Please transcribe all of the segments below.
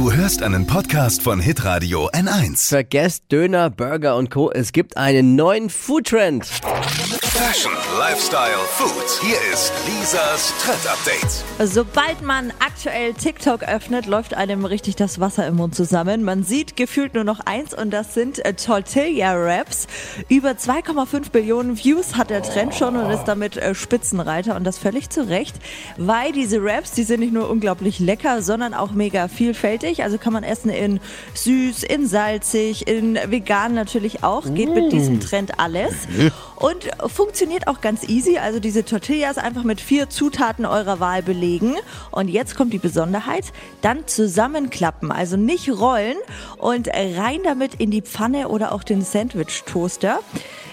Du hörst einen Podcast von Hitradio N1. Vergesst Döner, Burger und Co. Es gibt einen neuen Foodtrend. Fashion, Lifestyle, Food. Hier ist Lisas Trend Update. Sobald man aktuell TikTok öffnet, läuft einem richtig das Wasser im Mund zusammen. Man sieht gefühlt nur noch eins und das sind äh, Tortilla-Raps. Über 2,5 Billionen Views hat der Trend schon und ist damit äh, Spitzenreiter und das völlig zu Recht, weil diese Raps, die sind nicht nur unglaublich lecker, sondern auch mega vielfältig. Also kann man essen in süß, in salzig, in vegan natürlich auch. Geht mit diesem Trend alles. Und funktioniert auch ganz easy. Also diese Tortillas einfach mit vier Zutaten eurer Wahl belegen. Und jetzt kommt die Besonderheit. Dann zusammenklappen. Also nicht rollen und rein damit in die Pfanne oder auch den Sandwich-Toaster.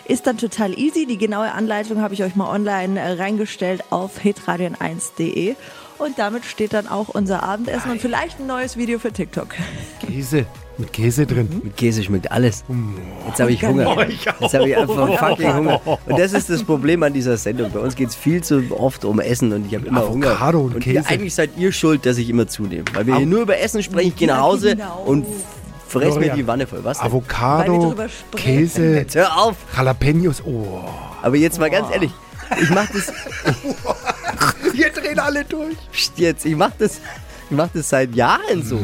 Ist dann total easy. Die genaue Anleitung habe ich euch mal online äh, reingestellt auf hitradion1.de. Und damit steht dann auch unser Abendessen und vielleicht ein neues Video für TikTok. Käse. Mit Käse drin. Mit Käse schmeckt alles. Jetzt habe ich Hunger. Jetzt habe ich einfach fucking Hunger. Und das ist das Problem an dieser Sendung. Bei uns geht es viel zu oft um Essen und ich habe immer Hunger. Avocado und ihr, Käse. eigentlich seid ihr schuld, dass ich immer zunehme. Weil wir hier nur über Essen sprechen. Ich gehe nach Hause genau. und fress mir die Wanne voll. Was Avocado. Käse, Jetzt hör auf. Jalapenos. Oh. Aber jetzt mal ganz ehrlich. Ich mach das Wir drehen alle durch. Psst, jetzt. Ich mach das, ich mach das seit Jahren so.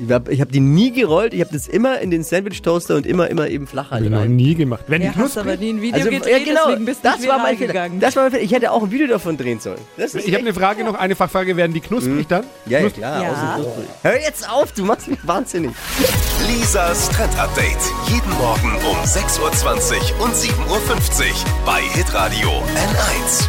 Ich habe ich hab die nie gerollt. Ich habe das immer in den Sandwich-Toaster und immer, immer eben flach Hab ich noch rein. nie gemacht. Wenn Ja, die hast aber knusprig. nie ein Video Also, gedreht, ja, genau, deswegen bist du das nicht war mein Fehler. gegangen. Das war mein Fehler. Ich hätte auch ein Video davon drehen sollen. Das ist Ich habe eine Frage noch, eine Fachfrage. Werden die knusprig dann? Ja, ja Knus- klar. Ja. außen knusprig. Hör jetzt auf, du machst mich wahnsinnig. Lisas Trend Update. Jeden Morgen um 6.20 Uhr und 7.50 Uhr bei Hitradio N1.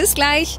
Bis gleich.